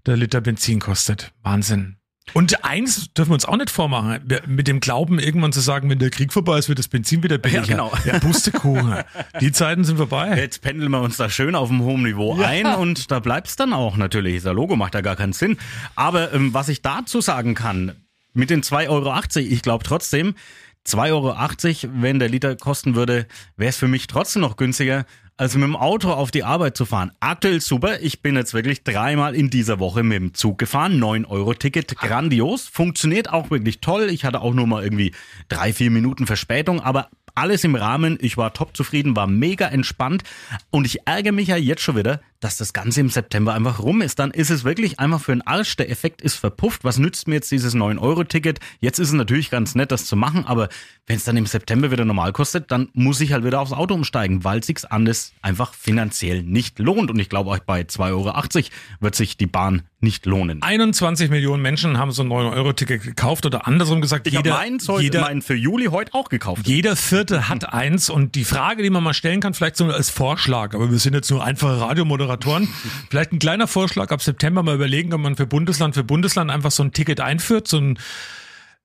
[SPEAKER 1] der Liter Benzin kostet. Wahnsinn. Und eins dürfen wir uns auch nicht vormachen, mit dem Glauben irgendwann zu sagen, wenn der Krieg vorbei ist, wird das Benzin wieder billiger.
[SPEAKER 2] genau.
[SPEAKER 1] Ja, Pustekuchen. Die Zeiten sind vorbei.
[SPEAKER 2] Jetzt pendeln wir uns da schön auf einem hohen Niveau ein und da bleibt's dann auch natürlich. Dieser Logo macht da gar keinen Sinn. Aber ähm, was ich dazu sagen kann, mit den 2,80 Euro, ich glaube trotzdem, 2,80 Euro, wenn der Liter kosten würde, wäre es für mich trotzdem noch günstiger, als mit dem Auto auf die Arbeit zu fahren. Aktuell super. Ich bin jetzt wirklich dreimal in dieser Woche mit dem Zug gefahren. 9-Euro-Ticket, grandios. Funktioniert auch wirklich toll. Ich hatte auch nur mal irgendwie drei, vier Minuten Verspätung, aber alles im Rahmen. Ich war top zufrieden, war mega entspannt. Und ich ärgere mich ja jetzt schon wieder, dass das Ganze im September einfach rum ist. Dann ist es wirklich einfach für den Arsch. Der Effekt ist verpufft. Was nützt mir jetzt dieses 9-Euro-Ticket? Jetzt ist es natürlich ganz nett, das zu machen, aber wenn es dann im September wieder normal kostet, dann muss ich halt wieder aufs Auto umsteigen, weil sich's anders einfach finanziell nicht lohnt. Und ich glaube, auch bei 2,80 Euro wird sich die Bahn nicht lohnen.
[SPEAKER 1] 21 Millionen Menschen haben so ein 9-Euro-Ticket gekauft oder andersrum gesagt,
[SPEAKER 2] Ich
[SPEAKER 1] jeder,
[SPEAKER 2] meinen, Zoll-
[SPEAKER 1] jeder,
[SPEAKER 2] meinen für Juli heute auch gekauft.
[SPEAKER 1] jeder Vierte hat eins. Und die Frage, die man mal stellen kann, vielleicht so als Vorschlag, aber wir sind jetzt nur einfache Radiomoderatoren, vielleicht ein kleiner Vorschlag, ab September mal überlegen, ob man für Bundesland für Bundesland einfach so ein Ticket einführt, so ein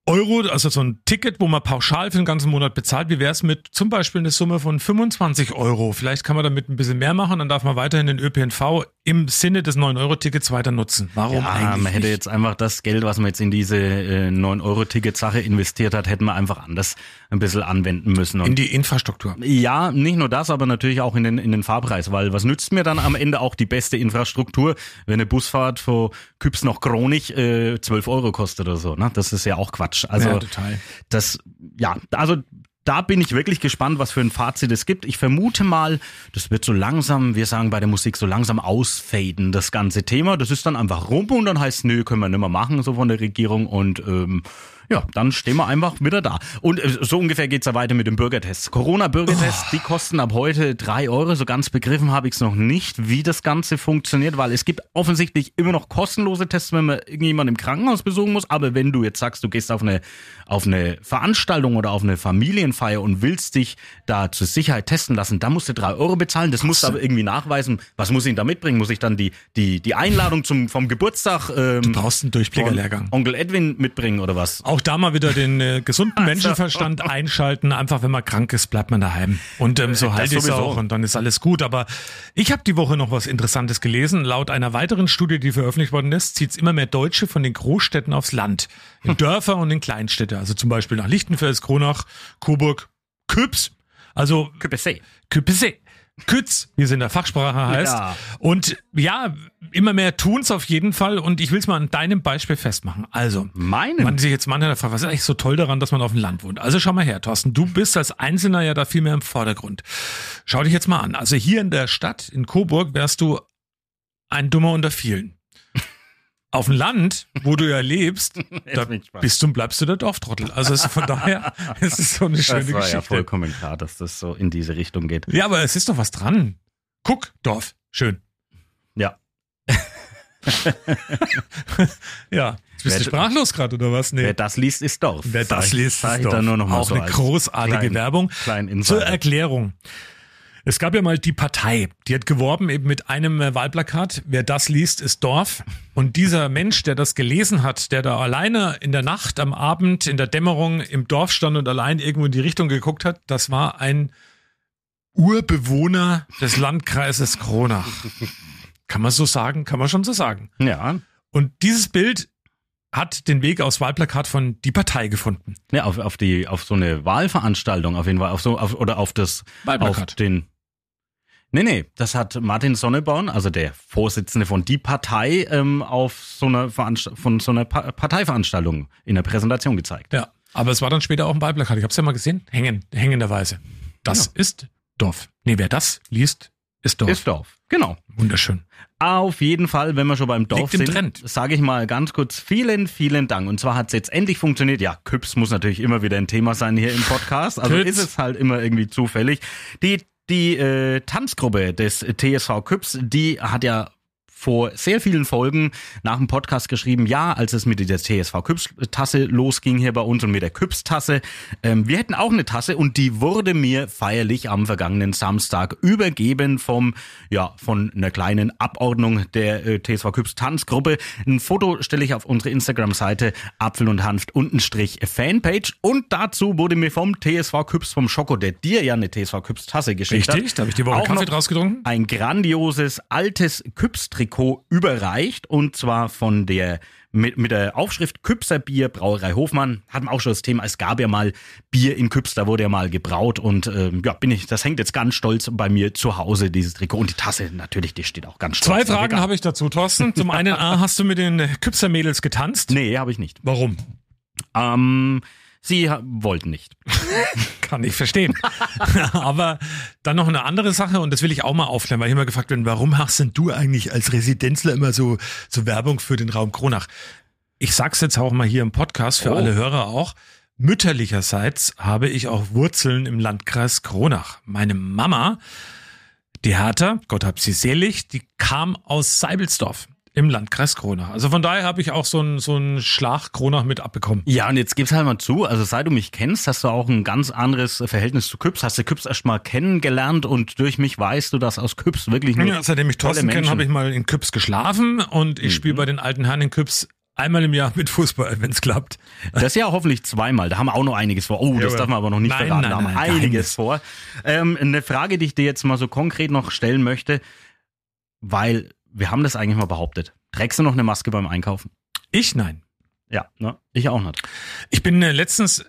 [SPEAKER 1] Euro, also so ein Ticket, wo man pauschal für den ganzen Monat bezahlt. Wie wäre es mit zum Beispiel eine Summe von 25 Euro? Vielleicht kann man damit ein bisschen mehr machen, dann darf man weiterhin den ÖPNV im Sinne des 9-Euro-Tickets weiter nutzen. Warum
[SPEAKER 2] Ja,
[SPEAKER 1] eigentlich?
[SPEAKER 2] man hätte
[SPEAKER 1] nicht?
[SPEAKER 2] jetzt einfach das Geld, was man jetzt in diese äh, 9-Euro-Ticket-Sache investiert hat, hätten wir einfach anders ein bisschen anwenden müssen. Und
[SPEAKER 1] in die Infrastruktur.
[SPEAKER 2] ja, nicht nur das, aber natürlich auch in den, in den Fahrpreis, weil was nützt mir dann am Ende auch die beste Infrastruktur, wenn eine Busfahrt von Küps nach Kronich äh, 12 Euro kostet oder so. Ne? Das ist ja auch Quatsch. Also
[SPEAKER 1] Ja, total.
[SPEAKER 2] das, ja, also da bin ich wirklich gespannt, was für ein Fazit es gibt. Ich vermute mal, das wird so langsam, wir sagen bei der Musik, so langsam ausfaden, das ganze Thema. Das ist dann einfach rum und dann heißt, nö, können wir nicht mehr machen, so von der Regierung. Und ähm, ja, dann stehen wir einfach wieder da. Und äh, so ungefähr geht's ja weiter mit dem Bürgertest. Corona-Bürgertests, die kosten ab heute drei Euro. So ganz begriffen habe ich es noch nicht, wie das Ganze funktioniert, weil es gibt offensichtlich immer noch kostenlose Tests, wenn man irgendjemanden im Krankenhaus besuchen muss. Aber wenn du jetzt sagst, du gehst auf eine, auf eine Veranstaltung oder auf eine Familienfeier und willst dich da zur Sicherheit testen lassen, dann musst du drei Euro bezahlen. Das musst du aber irgendwie nachweisen. Was muss ich da mitbringen? Muss ich dann die, die, die Einladung zum, vom Geburtstag ähm,
[SPEAKER 1] Du brauchst einen Durchblickerlehrgang.
[SPEAKER 2] Onkel Edwin mitbringen oder was?
[SPEAKER 1] Auch da mal wieder den äh, gesunden Menschenverstand einschalten. Einfach, wenn man krank ist, bleibt man daheim. Und ähm, so halte ich es auch und dann ist alles gut. Aber ich habe die Woche noch was Interessantes gelesen. Laut einer weiteren Studie, die veröffentlicht worden ist, zieht es immer mehr Deutsche von den Großstädten aufs Land. In Dörfer und in Kleinstädte. Also zum Beispiel nach Lichtenfels, Kronach, Coburg, Küps. Also
[SPEAKER 2] Küpessee.
[SPEAKER 1] Küpisse. Kütz, wie es in der Fachsprache heißt.
[SPEAKER 2] Ja.
[SPEAKER 1] Und ja, immer mehr tun's auf jeden Fall. Und ich will's mal an deinem Beispiel festmachen. Also,
[SPEAKER 2] Meinen?
[SPEAKER 1] man sich jetzt manchmal fragt, was ist eigentlich so toll daran, dass man auf dem Land wohnt? Also schau mal her, Thorsten, du bist als Einzelner ja da viel mehr im Vordergrund. Schau dich jetzt mal an. Also hier in der Stadt, in Coburg, wärst du ein Dummer unter vielen. Auf dem Land, wo du ja lebst, da bist du und bleibst du der Dorftrottel. Also es ist von daher, es ist so eine schöne
[SPEAKER 2] Das war
[SPEAKER 1] Geschichte.
[SPEAKER 2] ja vollkommen klar, dass das so in diese Richtung geht.
[SPEAKER 1] Ja, aber es ist doch was dran. Guck, Dorf. Schön.
[SPEAKER 2] Ja.
[SPEAKER 1] Ja. Jetzt bist
[SPEAKER 2] Wer-
[SPEAKER 1] du sprachlos gerade, oder was? Nee.
[SPEAKER 2] Wer das liest, ist Dorf.
[SPEAKER 1] Wer das liest, ist Dorf.
[SPEAKER 2] dann nur noch mal
[SPEAKER 1] Auch
[SPEAKER 2] so
[SPEAKER 1] eine großartige
[SPEAKER 2] klein-
[SPEAKER 1] Werbung.
[SPEAKER 2] Klein
[SPEAKER 1] Zur
[SPEAKER 2] Insider.
[SPEAKER 1] Erklärung. Es gab ja mal die Partei, die hat geworben eben mit einem äh, Wahlplakat, wer das liest, ist Dorf. Und dieser Mensch, der das gelesen hat, der da alleine in der Nacht, am Abend, in der Dämmerung im Dorf stand und allein irgendwo in die Richtung geguckt hat, das war ein Urbewohner des Landkreises Kronach. Kann man so sagen? Kann man schon so sagen.
[SPEAKER 2] Ja.
[SPEAKER 1] Und dieses Bild hat den Weg aufs Wahlplakat von die Partei gefunden.
[SPEAKER 2] Ja, auf, auf die, auf so eine Wahlveranstaltung auf jeden Fall, auf so, auf, oder auf das,
[SPEAKER 1] Wahlplakat.
[SPEAKER 2] auf den, nee, nee, das hat Martin Sonneborn, also der Vorsitzende von die Partei, ähm, auf so einer Veranst von so einer pa Parteiveranstaltung in der Präsentation gezeigt.
[SPEAKER 1] Ja, aber es war dann später auch ein Wahlplakat. Ich habe es ja mal gesehen, hängen, hängenderweise. Das ist Dorf. Nee, wer das liest, ist Dorf.
[SPEAKER 2] Ist Dorf. Genau.
[SPEAKER 1] Wunderschön.
[SPEAKER 2] Auf jeden Fall, wenn wir schon beim Dorf
[SPEAKER 1] Liegt
[SPEAKER 2] sind, sage ich mal ganz kurz vielen, vielen Dank. Und zwar hat es jetzt endlich funktioniert. Ja, Küps muss natürlich immer wieder ein Thema sein hier im Podcast. Also
[SPEAKER 1] Küps.
[SPEAKER 2] ist es halt immer irgendwie zufällig. Die, die äh, Tanzgruppe des TSV Küps, die hat ja vor sehr vielen Folgen nach dem Podcast geschrieben, ja, als es mit der TSV Küps Tasse losging hier bei uns und mit der Küps Tasse, ähm, wir hätten auch eine Tasse und die wurde mir feierlich am vergangenen Samstag übergeben vom, ja, von einer kleinen Abordnung der äh, TSV Küps Tanzgruppe. Ein Foto stelle ich auf unsere Instagram-Seite Apfel und Hanft untenstrich Fanpage und dazu wurde mir vom TSV Küps vom Schoko, der dir ja eine TSV Küps Tasse geschickt hat.
[SPEAKER 1] Richtig, da habe ich die Woche
[SPEAKER 2] auch
[SPEAKER 1] Kaffee draus getrunken.
[SPEAKER 2] ein grandioses altes Küps-Trikot Trikot überreicht und zwar von der mit, mit der Aufschrift Küpser Bier Brauerei Hofmann. Hatten wir auch schon das Thema, es gab ja mal Bier in Küps, da wurde ja mal gebraut und ähm, ja, bin ich, das hängt jetzt ganz stolz bei mir zu Hause, dieses Trikot. Und die Tasse natürlich, die steht auch ganz stolz.
[SPEAKER 1] Zwei Fragen habe ich dazu, Thorsten. Zum einen, A, hast du mit den Küpser-Mädels getanzt?
[SPEAKER 2] Nee, habe ich nicht.
[SPEAKER 1] Warum?
[SPEAKER 2] Ähm, sie wollten nicht.
[SPEAKER 1] Kann ich verstehen. Aber dann noch eine andere Sache und das will ich auch mal aufklären, weil ich immer gefragt bin, warum machst denn du eigentlich als Residenzler immer so, so Werbung für den Raum Kronach? Ich sag's jetzt auch mal hier im Podcast für
[SPEAKER 2] Oh.
[SPEAKER 1] alle Hörer auch. Mütterlicherseits habe ich auch Wurzeln im Landkreis Kronach. Meine Mama, die Hertha, Gott hab sie selig, die kam aus Seibelsdorf im Landkreis Kronach. Also von daher habe ich auch so einen so einen Schlag Kronach mit abbekommen.
[SPEAKER 2] Ja, und jetzt gib's halt mal zu, also seit du mich kennst, hast du auch ein ganz anderes Verhältnis zu Küps. Hast du Küps erst mal kennengelernt und durch mich weißt du, dass aus Küps wirklich nur
[SPEAKER 1] Ja, seitdem ich Thorsten kenne, habe ich mal in Küps geschlafen und ich spiele bei den alten Herren in Küps einmal im Jahr mit Fußball, wenn es klappt.
[SPEAKER 2] Das ja hoffentlich zweimal. Da haben wir auch noch einiges vor. Oh, das
[SPEAKER 1] Ja,
[SPEAKER 2] darf man aber noch nicht
[SPEAKER 1] nein,
[SPEAKER 2] verraten.
[SPEAKER 1] nein,
[SPEAKER 2] da haben wir
[SPEAKER 1] nein,
[SPEAKER 2] einiges vor. Ähm, eine Frage, die ich dir jetzt mal so konkret noch stellen möchte, weil wir haben das eigentlich mal behauptet. Trägst du noch eine Maske beim Einkaufen?
[SPEAKER 1] Ich nein.
[SPEAKER 2] Ja, ne? Ich auch nicht.
[SPEAKER 1] Ich bin äh, letztens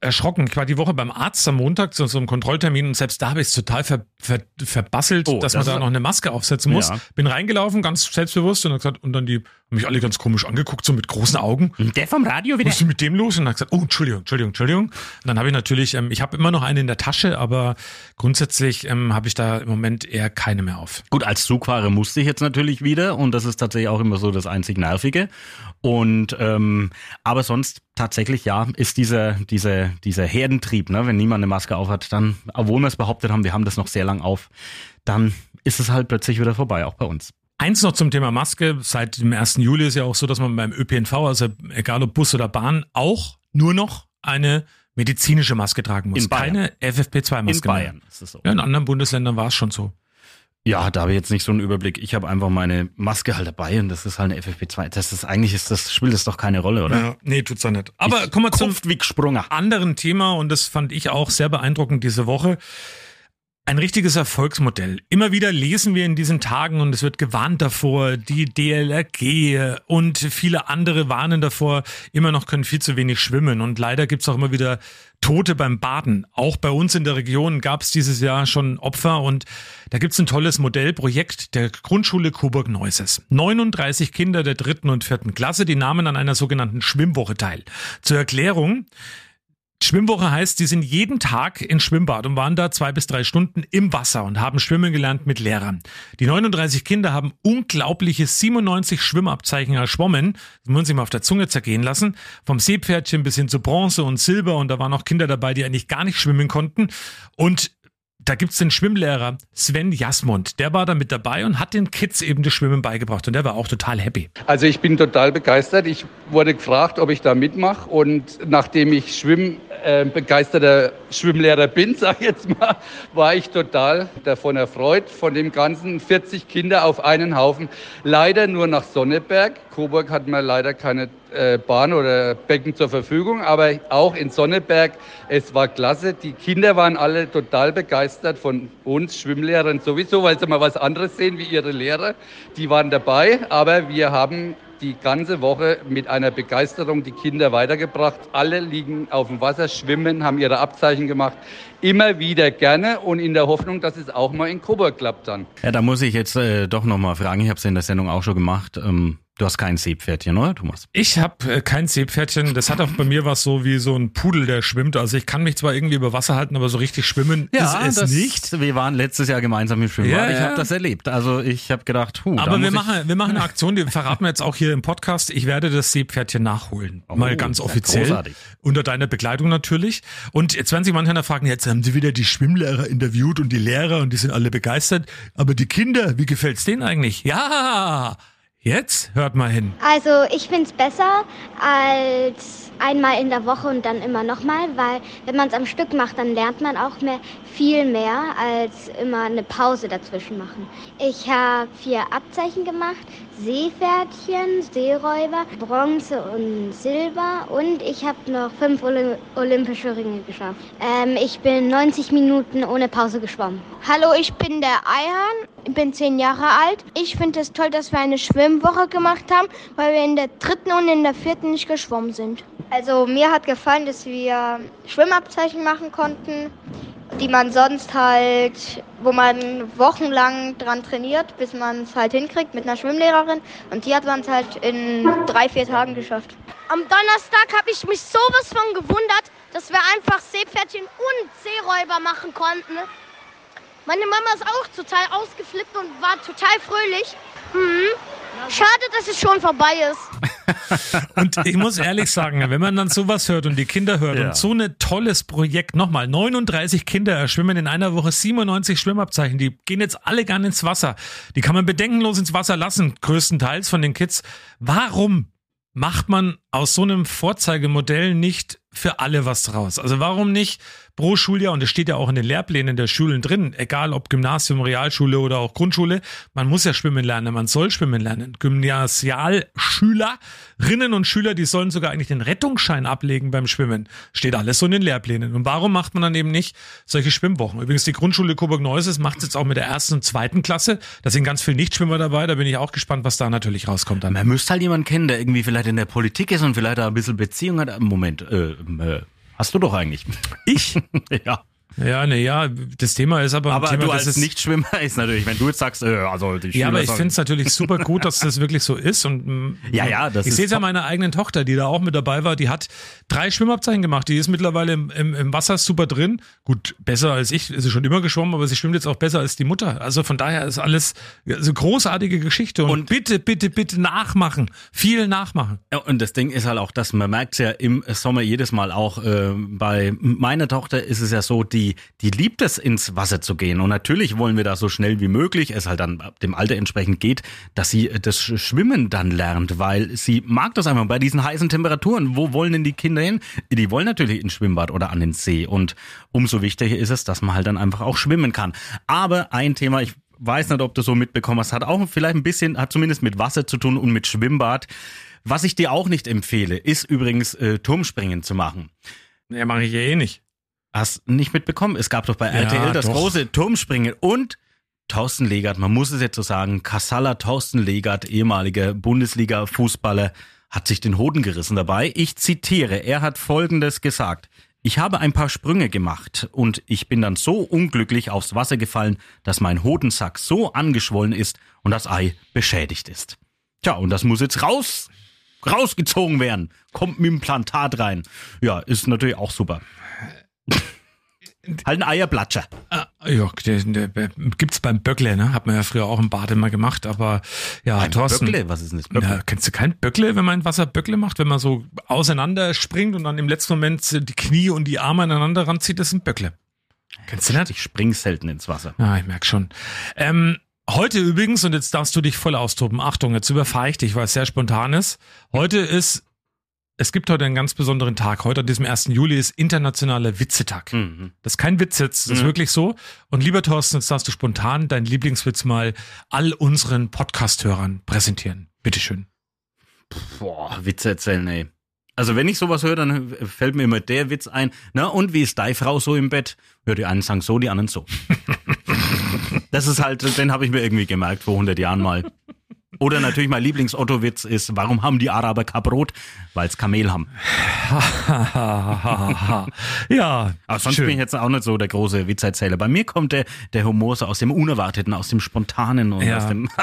[SPEAKER 1] erschrocken. Ich war die Woche beim Arzt am Montag zu so einem Kontrolltermin und selbst da habe ich es total ver, ver, verbasselt,
[SPEAKER 2] Oh,
[SPEAKER 1] dass
[SPEAKER 2] das
[SPEAKER 1] man da noch eine Maske aufsetzen muss.
[SPEAKER 2] Ja.
[SPEAKER 1] Bin reingelaufen, ganz selbstbewusst und hab gesagt, und dann die haben mich alle ganz komisch angeguckt, so mit großen Augen.
[SPEAKER 2] Der vom Radio wieder.
[SPEAKER 1] Was ist mit dem los? Und dann gesagt, oh, Entschuldigung, Entschuldigung, Entschuldigung. Und dann habe ich natürlich, ähm, ich habe immer noch eine in der Tasche, aber grundsätzlich ähm, habe ich da im Moment eher keine mehr auf.
[SPEAKER 2] Gut, als Zugfahrer musste ich jetzt natürlich wieder und das ist tatsächlich auch immer so das einzig Nervige. Und ähm, aber sonst tatsächlich ja, ist dieser dieser dieser Herdentrieb, ne, wenn niemand eine Maske aufhat, dann, obwohl wir es behauptet haben, wir haben das noch sehr lang auf, dann ist es halt plötzlich wieder vorbei, auch bei uns.
[SPEAKER 1] Eins noch zum Thema Maske. Seit dem 1. Juli ist ja auch so, dass man beim ÖPNV, also egal ob Bus oder Bahn, auch nur noch eine medizinische Maske tragen muss.
[SPEAKER 2] In Bayern.
[SPEAKER 1] Keine FFP2-Maske.
[SPEAKER 2] In Bayern ist es so.
[SPEAKER 1] Ja, in anderen Bundesländern war es schon so.
[SPEAKER 2] Ja, da habe ich jetzt nicht so einen Überblick. Ich habe einfach meine Maske halt dabei und das ist halt eine FFP2. Das ist eigentlich ist das spielt das doch keine Rolle, oder?
[SPEAKER 1] Ja, nee, tut's ja nicht. Aber kommen wir zum anderen Thema und das fand ich auch sehr beeindruckend diese Woche. Ein richtiges Erfolgsmodell. Immer wieder lesen wir in diesen Tagen und es wird gewarnt davor, die DLRG und viele andere warnen davor, immer noch können viel zu wenig schwimmen und leider gibt's auch immer wieder Tote beim Baden. Auch bei uns in der Region gab's dieses Jahr schon Opfer und da gibt's ein tolles Modellprojekt der Grundschule Coburg-Neuses. 39 Kinder der dritten und vierten Klasse, die nahmen an einer sogenannten Schwimmwoche teil. Zur Erklärung, Schwimmwoche heißt, die sind jeden Tag in Schwimmbad und waren da zwei bis drei Stunden im Wasser und haben schwimmen gelernt mit Lehrern. Die 39 Kinder haben unglaubliche 97 Schwimmabzeichen erschwommen. Das muss man sich mal auf der Zunge zergehen lassen. Vom Seepferdchen bis hin zu Bronze und Silber und da waren auch Kinder dabei, die eigentlich gar nicht schwimmen konnten. Und da gibt's den Schwimmlehrer Sven Jasmund. Der war da mit dabei und hat den Kids eben das Schwimmen beigebracht und der war auch total happy.
[SPEAKER 7] Also ich bin total begeistert. Ich wurde gefragt, ob ich da mitmache und nachdem ich Schwimm äh, begeisterter Schwimmlehrer bin, sag ich jetzt mal, war ich total davon erfreut, von dem ganzen 40 Kinder auf einen Haufen. Leider nur nach Sonneberg. Coburg hat mir leider keine äh, Bahn oder Becken zur Verfügung, aber auch in Sonneberg, es war klasse. Die Kinder waren alle total begeistert von uns Schwimmlehrern sowieso, weil sie mal was anderes sehen wie ihre Lehrer. Die waren dabei, aber wir haben die ganze Woche mit einer Begeisterung die Kinder weitergebracht. Alle liegen auf dem Wasser, schwimmen, haben ihre Abzeichen gemacht. Immer wieder gerne und in der Hoffnung, dass es auch mal in Coburg klappt dann.
[SPEAKER 2] Ja, da muss ich jetzt äh, doch nochmal fragen. Ich habe es in der Sendung auch schon gemacht. Ähm, du hast kein Seepferdchen, oder Thomas?
[SPEAKER 1] Ich habe äh, kein Seepferdchen. Das hat auch bei mir was so wie so ein Pudel, der schwimmt. Also ich kann mich zwar irgendwie über Wasser halten, aber so richtig schwimmen ist es
[SPEAKER 2] das,
[SPEAKER 1] nicht.
[SPEAKER 2] Wir waren letztes Jahr gemeinsam im Schwimmbad.
[SPEAKER 1] Ja,
[SPEAKER 2] ich
[SPEAKER 1] ja.
[SPEAKER 2] habe das erlebt. Also ich habe gedacht, huh,
[SPEAKER 1] Aber wir machen, wir machen eine Aktion, die verraten wir jetzt auch hier im Podcast. Ich werde das Seepferdchen nachholen. Mal ganz
[SPEAKER 2] ja,
[SPEAKER 1] offiziell.
[SPEAKER 2] großartig.
[SPEAKER 1] Unter deiner Begleitung natürlich. Und jetzt werden sich manche fragen, jetzt haben sie wieder die Schwimmlehrer interviewt und die Lehrer und die sind alle begeistert. Aber die Kinder, wie gefällt's denen eigentlich? Ja! Jetzt hört mal hin.
[SPEAKER 8] Also ich finde es besser als einmal in der Woche und dann immer nochmal, weil wenn man es am Stück macht, dann lernt man auch mehr, viel mehr als immer eine Pause dazwischen machen. Ich habe vier Abzeichen gemacht, Seepferdchen, Seeräuber, Bronze und Silber und ich habe noch fünf Olym olympische Ringe geschafft. Ähm, ich bin 90 Minuten ohne Pause geschwommen.
[SPEAKER 9] Hallo, ich bin der Eihan. Bin zehn Jahre alt. Ich finde es toll, dass wir eine Schwimmwoche gemacht haben, weil wir in der dritten und in der vierten nicht geschwommen sind.
[SPEAKER 8] Also mir hat gefallen, dass wir Schwimmabzeichen machen konnten, die man sonst halt, wo man wochenlang dran trainiert, bis man es halt hinkriegt mit einer Schwimmlehrerin. Und die hat man es halt in drei, vier Tagen geschafft.
[SPEAKER 9] Am Donnerstag habe ich mich sowas von gewundert, dass wir einfach Seepferdchen und Seeräuber machen konnten. Meine Mama ist auch total ausgeflippt und war total fröhlich. Mhm. Schade, dass es schon vorbei ist.
[SPEAKER 1] Und ich muss ehrlich sagen, wenn man dann sowas hört und die Kinder hört
[SPEAKER 2] Ja.
[SPEAKER 1] und so ein tolles Projekt, nochmal, 39 Kinder erschwimmen in einer Woche 97 Schwimmabzeichen, die gehen jetzt alle gern ins Wasser. Die kann man bedenkenlos ins Wasser lassen, größtenteils von den Kids. Warum macht man aus so einem Vorzeigemodell nicht für alle was draus? Also warum nicht pro Schuljahr, und das steht ja auch in den Lehrplänen der Schulen drin, egal ob Gymnasium, Realschule oder auch Grundschule, man muss ja schwimmen lernen, man soll schwimmen lernen. Gymnasialschülerinnen und Schüler, die sollen sogar eigentlich den Rettungsschein ablegen beim Schwimmen. Steht alles so in den Lehrplänen. Und warum macht man dann eben nicht solche Schwimmwochen? Übrigens, die Grundschule Coburg-Neuses macht es jetzt auch mit der ersten und zweiten Klasse. Da sind ganz viele Nichtschwimmer dabei. Da bin ich auch gespannt, was da natürlich rauskommt. Dann.
[SPEAKER 2] Man müsste halt jemanden kennen, der irgendwie vielleicht in der Politik ist und vielleicht da ein bisschen Beziehung hat. Moment, äh, äh, hast du doch eigentlich.
[SPEAKER 1] Ich?
[SPEAKER 2] ja.
[SPEAKER 1] Ja, ne, ja, das Thema ist aber
[SPEAKER 2] Aber
[SPEAKER 1] Thema,
[SPEAKER 2] du als Nichtschwimmer ist natürlich, wenn du jetzt sagst, äh, also die
[SPEAKER 1] Ja, aber
[SPEAKER 2] Schüler
[SPEAKER 1] ich finde es natürlich super gut, dass das wirklich so ist. Und mm,
[SPEAKER 2] Ja, ja, das
[SPEAKER 1] ich sehe es ja meiner eigenen Tochter, die da auch mit dabei war. Die hat drei Schwimmabzeichen gemacht. Die ist mittlerweile im, im, im Wasser super drin. Gut, besser als ich. Ist sie schon immer geschwommen, aber sie schwimmt jetzt auch besser als die Mutter. Also von daher ist alles so großartige Geschichte. Und, bitte, bitte, bitte nachmachen. Viel nachmachen.
[SPEAKER 2] Ja, und das Ding ist halt auch, dass man merkt ja im Sommer jedes Mal auch, äh, bei meiner Tochter ist es ja so, die, die liebt es, ins Wasser zu gehen. Und natürlich wollen wir da so schnell wie möglich, es halt dann dem Alter entsprechend geht, dass sie äh, das Schwimmen dann lernt, weil sie mag das einfach bei diesen heißen Temperaturen. Wo wollen denn die Kinder hin? Die wollen natürlich ins Schwimmbad oder an den See. Und umso wichtiger ist es, dass man halt dann einfach auch schwimmen kann. Aber ein Thema, ich weiß nicht, ob du so mitbekommen hast, hat auch vielleicht ein bisschen, hat zumindest mit Wasser zu tun und mit Schwimmbad. Was ich dir auch nicht empfehle, ist übrigens äh, Turmspringen zu machen.
[SPEAKER 1] Ja, mache ich ja eh nicht.
[SPEAKER 2] Hast nicht mitbekommen? Es gab doch bei
[SPEAKER 1] Ja,
[SPEAKER 2] RTL das
[SPEAKER 1] doch.
[SPEAKER 2] große Turmspringen und Thorsten Legert, man muss es jetzt so sagen, Kassala Thorsten Legert, ehemaliger Bundesliga-Fußballer, hat sich den Hoden gerissen dabei. Ich zitiere, er hat Folgendes gesagt. Ich habe ein paar Sprünge gemacht und ich bin dann so unglücklich aufs Wasser gefallen, dass mein Hodensack so angeschwollen ist und das Ei beschädigt ist. Tja, und das muss jetzt raus, rausgezogen werden. Kommt mit dem Plantat rein. Ja, ist natürlich auch super. halt ein Eierplatscher.
[SPEAKER 1] Ah, ja, der, der, der, gibt's beim Böckle, ne? Hat man ja früher auch im Bad immer gemacht, aber ja,
[SPEAKER 2] Ein
[SPEAKER 1] Thorsten.
[SPEAKER 2] Böckle? Was ist denn das
[SPEAKER 1] Na,
[SPEAKER 2] Böckle?
[SPEAKER 1] kennst du kein Böckle, wenn man im Wasser Böckle macht, wenn man so auseinander springt und dann im letzten Moment die Knie und die Arme aneinander ranzieht, das ist ein Böckle. Kennst du das?
[SPEAKER 2] Ich spring selten ins Wasser.
[SPEAKER 1] Ah, ich merk schon. Ähm, heute übrigens, und jetzt darfst du dich voll austoben, Achtung, jetzt überfahre ich dich, weil es sehr spontan ist. Heute ist, es gibt heute einen ganz besonderen Tag. Heute an diesem 1. Juli ist internationaler Witzetag.
[SPEAKER 2] Mhm.
[SPEAKER 1] Das ist kein Witz jetzt, das ist
[SPEAKER 2] Mhm.
[SPEAKER 1] wirklich so. Und lieber Thorsten, jetzt darfst du spontan deinen Lieblingswitz mal all unseren Podcast-Hörern präsentieren. Bitteschön.
[SPEAKER 2] Boah, Witze erzählen, ey. Also wenn ich sowas höre, dann fällt mir immer der Witz ein. Na, und wie ist deine Frau so im Bett? Ja, die einen sagen so, die anderen so. das ist halt, den habe ich mir irgendwie gemerkt vor 100 Jahren mal. Oder natürlich mein Lieblings-Otto-Witz ist, warum haben die Araber kein Brot? Weil's Kamel haben.
[SPEAKER 1] ja,
[SPEAKER 2] Aber sonst
[SPEAKER 1] schön.
[SPEAKER 2] bin ich jetzt auch nicht so der große Witzerzähler. Bei mir kommt der, der Humor so aus dem Unerwarteten, aus dem Spontanen und
[SPEAKER 1] Ja.
[SPEAKER 2] aus dem...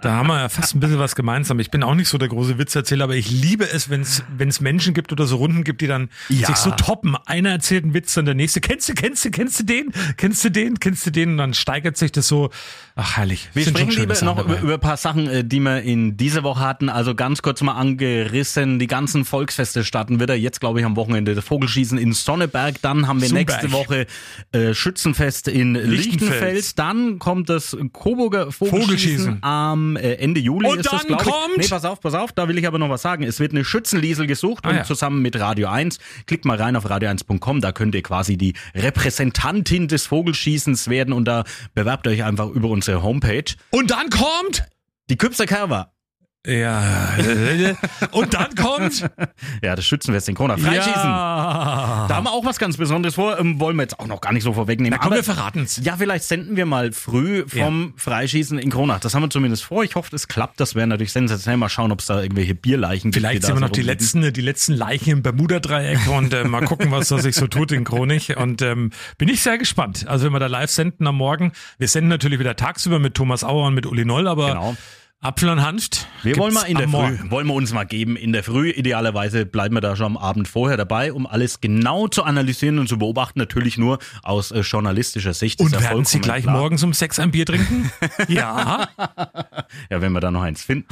[SPEAKER 1] Da haben wir ja fast ein bisschen was gemeinsam. Ich bin auch nicht so der große Witzerzähler, aber ich liebe es, wenn es Menschen gibt oder so Runden gibt, die dann
[SPEAKER 2] Ja.
[SPEAKER 1] sich so toppen. Einer erzählt einen Witz, dann der nächste. Kennst du, kennst du, kennst du den? Kennst du den? Kennst du den? Und dann steigert sich das so. Ach, herrlich.
[SPEAKER 2] Wir sprechen lieber noch über,
[SPEAKER 1] dabei.
[SPEAKER 2] über paar Sachen, äh, die wir in dieser Woche hatten. Also ganz kurz mal angerissen. Die ganzen Volksfeste starten wieder. Jetzt glaube ich am Wochenende das Vogelschießen in Sonneberg. Dann haben wir
[SPEAKER 1] Sumberg.
[SPEAKER 2] nächste Woche äh, Schützenfest in
[SPEAKER 1] Lichtenfels.
[SPEAKER 2] Lichtenfels. Dann kommt das Coburger Vogelschießen,
[SPEAKER 1] Vogelschießen.
[SPEAKER 2] am äh, Ende Juli.
[SPEAKER 1] Und
[SPEAKER 2] ist das,
[SPEAKER 1] dann
[SPEAKER 2] ich.
[SPEAKER 1] kommt-
[SPEAKER 2] Nee, pass auf, pass auf. Da will ich aber noch was sagen. Es wird eine Schützenliesel gesucht
[SPEAKER 1] Ah,
[SPEAKER 2] und
[SPEAKER 1] ja.
[SPEAKER 2] zusammen mit Radio 1. Klickt mal rein auf radio1.com. Da könnt ihr quasi die Repräsentantin des Vogelschießens werden und da bewerbt euch einfach über unsere Homepage.
[SPEAKER 1] Und dann kommt
[SPEAKER 2] Die Küpser Kerber.
[SPEAKER 1] Ja. Und dann kommt
[SPEAKER 2] Ja, das Schützenfest in Kronach. Freischießen.
[SPEAKER 1] Ja.
[SPEAKER 2] Da haben wir auch was ganz Besonderes vor. Ähm, wollen wir jetzt auch noch gar nicht so vorwegnehmen.
[SPEAKER 1] Na komm,
[SPEAKER 2] Aber-
[SPEAKER 1] wir verraten's.
[SPEAKER 2] Ja, vielleicht senden wir mal früh vom Freischießen in Kronach. Das haben wir zumindest vor. Ich hoffe, es klappt. Das wäre natürlich sensationell. Mal schauen, ob es da irgendwelche Bierleichen
[SPEAKER 1] Vielleicht
[SPEAKER 2] gibt.
[SPEAKER 1] sehen wir
[SPEAKER 2] da
[SPEAKER 1] noch die letzten, die letzten Leichen im Bermuda-Dreieck und äh, mal gucken, was da sich so tut in Kronig. Und ähm, bin ich sehr gespannt. Also wenn wir da live senden am Morgen, wir senden natürlich wieder tagsüber mit Thomas Auer und mit Uli Noll, aber
[SPEAKER 2] Genau.
[SPEAKER 1] Apfel und Hanft.
[SPEAKER 2] Wir wollen mal in der Früh,
[SPEAKER 1] Morgen.
[SPEAKER 2] wollen wir uns mal geben in der Früh. Idealerweise bleiben wir da schon am Abend vorher dabei, um alles genau zu analysieren und zu beobachten. Natürlich nur aus äh, journalistischer Sicht.
[SPEAKER 1] Und werden Sie gleich
[SPEAKER 2] klar.
[SPEAKER 1] morgens um sechs ein Bier trinken? ja.
[SPEAKER 2] Ja, wenn wir da noch eins finden.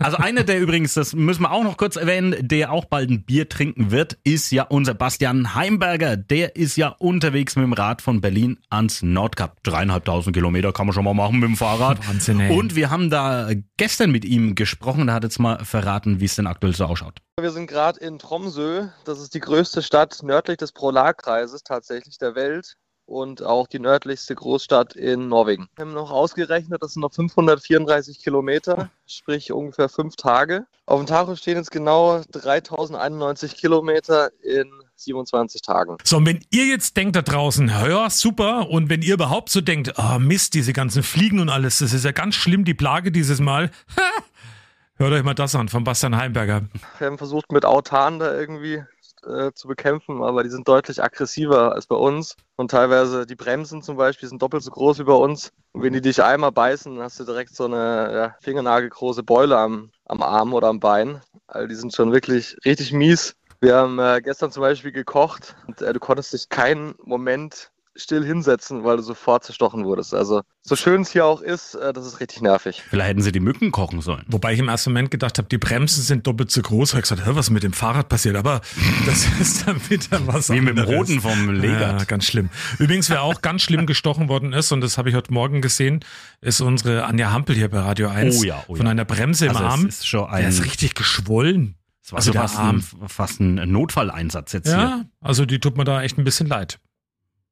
[SPEAKER 2] Also einer, der übrigens, das müssen wir auch noch kurz erwähnen, der auch bald ein Bier trinken wird, ist ja unser Bastian Heimberger. Der ist ja unterwegs mit dem Rad von Berlin ans Nordkap. Dreieinhalbtausend Kilometer kann man schon mal machen mit dem Fahrrad.
[SPEAKER 1] Wahnsinn, ey.
[SPEAKER 2] Und wir haben da gestern mit ihm gesprochen. Da hat jetzt mal verraten, wie es denn aktuell so ausschaut.
[SPEAKER 10] Wir sind gerade in Tromsø. Das ist die größte Stadt nördlich des Polarkreises tatsächlich der Welt und auch die nördlichste Großstadt in Norwegen. Wir haben noch ausgerechnet, das sind noch 534 Kilometer, sprich ungefähr fünf Tage. Auf dem Tacho stehen jetzt genau 3091 Kilometer in 27 Tagen.
[SPEAKER 1] So, und wenn ihr jetzt denkt da draußen, ja, super, und wenn ihr überhaupt so denkt, ah Mist, diese ganzen Fliegen und alles, das ist ja ganz schlimm, die Plage dieses Mal, hört euch mal das an von Bastian Heimberger.
[SPEAKER 10] Wir haben versucht, mit Autan da irgendwie äh, zu bekämpfen, aber die sind deutlich aggressiver als bei uns. Und teilweise die Bremsen zum Beispiel sind doppelt so groß wie bei uns. Und wenn die dich einmal beißen, dann hast du direkt so eine ja, fingernagelgroße Beule am, am Arm oder am Bein. Also die sind schon wirklich richtig mies. Wir haben äh, gestern zum Beispiel gekocht und äh, du konntest dich keinen Moment still hinsetzen, weil du sofort zerstochen wurdest. Also so schön es hier auch ist, äh, das ist richtig nervig.
[SPEAKER 2] Vielleicht hätten sie die Mücken kochen sollen.
[SPEAKER 1] Wobei ich im ersten Moment gedacht habe, die Bremsen sind doppelt so groß. Habe gesagt, hör, was mit dem Fahrrad passiert? Aber das ist dann wieder was
[SPEAKER 2] Wie mit dem
[SPEAKER 1] anderes.
[SPEAKER 2] Roten vom Legat.
[SPEAKER 1] Ja, ganz schlimm. Übrigens, wer auch ganz schlimm gestochen worden ist, und das habe ich heute Morgen gesehen, ist unsere Anja Hampel hier bei Radio 1.
[SPEAKER 2] Oh ja, oh
[SPEAKER 1] Von
[SPEAKER 2] ja.
[SPEAKER 1] einer Bremse im
[SPEAKER 2] Also
[SPEAKER 1] Arm.
[SPEAKER 2] ist schon
[SPEAKER 1] der
[SPEAKER 2] ein-
[SPEAKER 1] ist richtig geschwollen.
[SPEAKER 2] War
[SPEAKER 1] Also
[SPEAKER 2] so
[SPEAKER 1] der
[SPEAKER 2] fast
[SPEAKER 1] Arm.
[SPEAKER 2] ein, fast ein Notfalleinsatz jetzt hier.
[SPEAKER 1] Ja, also die tut mir da echt ein bisschen leid.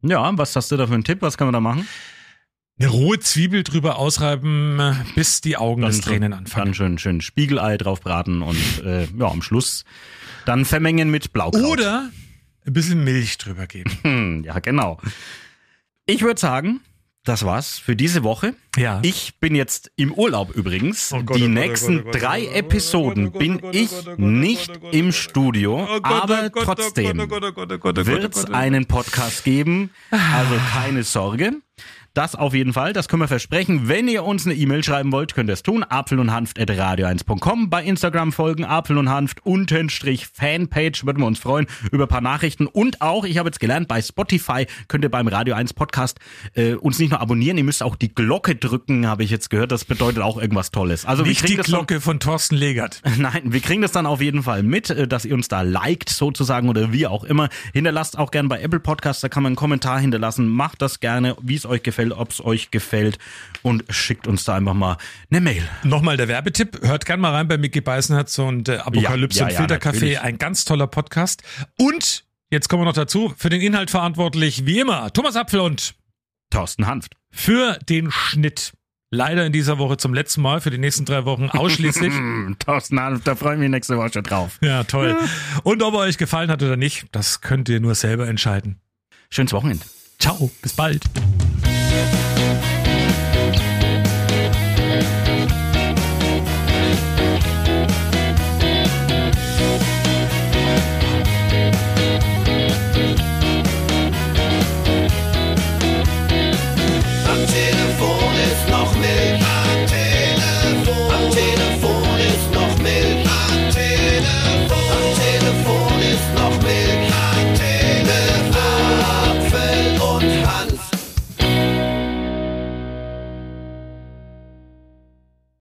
[SPEAKER 2] Ja, was hast du da für einen Tipp? Was kann man da machen?
[SPEAKER 1] Eine rohe Zwiebel drüber ausreiben, bis die Augen des Tränen anfangen.
[SPEAKER 2] Dann schön, schön Spiegelei drauf braten und äh, ja, am Schluss dann vermengen mit Blaukraut.
[SPEAKER 1] Oder ein bisschen Milch drüber geben.
[SPEAKER 2] Hm, ja, genau. Ich würde sagen, das war's für diese Woche.
[SPEAKER 1] Ja.
[SPEAKER 2] Ich bin jetzt im Urlaub übrigens.
[SPEAKER 1] Oh Gott,
[SPEAKER 2] Die
[SPEAKER 1] oh Gott,
[SPEAKER 2] nächsten
[SPEAKER 1] oh oh
[SPEAKER 2] drei
[SPEAKER 1] oh
[SPEAKER 2] Episoden
[SPEAKER 1] oh
[SPEAKER 2] bin
[SPEAKER 1] oh
[SPEAKER 2] ich
[SPEAKER 1] oh oh
[SPEAKER 2] nicht
[SPEAKER 1] oh
[SPEAKER 2] im
[SPEAKER 1] oh
[SPEAKER 2] Studio, aber
[SPEAKER 1] oh oh
[SPEAKER 2] trotzdem
[SPEAKER 1] oh oh oh oh
[SPEAKER 2] wird
[SPEAKER 1] oh
[SPEAKER 2] es einen Podcast geben. Also keine Sorge. Das auf jeden Fall, das können wir versprechen. Wenn ihr uns eine E-Mail schreiben wollt, könnt ihr es tun. Apfel und Hanft at radio1.com. Bei Instagram folgen Apfel und Hanft Unterstrich Fanpage. Würden wir uns freuen über ein paar Nachrichten. Und auch, ich habe jetzt gelernt, bei Spotify könnt ihr beim Radio 1 Podcast äh, uns nicht nur abonnieren, ihr müsst auch die Glocke drücken, habe ich jetzt gehört. Das bedeutet auch irgendwas Tolles. Also
[SPEAKER 1] Nicht die
[SPEAKER 2] das dann-
[SPEAKER 1] Glocke von Thorsten Legert.
[SPEAKER 2] Nein, wir kriegen das dann auf jeden Fall mit, äh, dass ihr uns da liked sozusagen oder wie auch immer. Hinterlasst auch gern bei Apple Podcasts, da kann man einen Kommentar hinterlassen. Macht das gerne, wie es euch gefällt, ob es euch gefällt und schickt uns da einfach mal eine Mail.
[SPEAKER 1] Nochmal der Werbetipp. Hört gern mal rein bei Mickey Beisenherz und äh, Apokalypse
[SPEAKER 2] Ja, ja,
[SPEAKER 1] und Filtercafé. Ein ganz toller Podcast. Und jetzt kommen wir noch dazu, für den Inhalt verantwortlich, wie immer, Thomas Apfel und
[SPEAKER 2] Thorsten Hanft.
[SPEAKER 1] für den Schnitt. Leider in dieser Woche zum letzten Mal, für die nächsten drei Wochen ausschließlich.
[SPEAKER 2] Thorsten Hanft, da freue ich mich nächste Woche schon drauf.
[SPEAKER 1] ja, toll. Und ob er euch gefallen hat oder nicht, das könnt ihr nur selber entscheiden.
[SPEAKER 2] Schönes Wochenende.
[SPEAKER 1] Ciao, bis bald.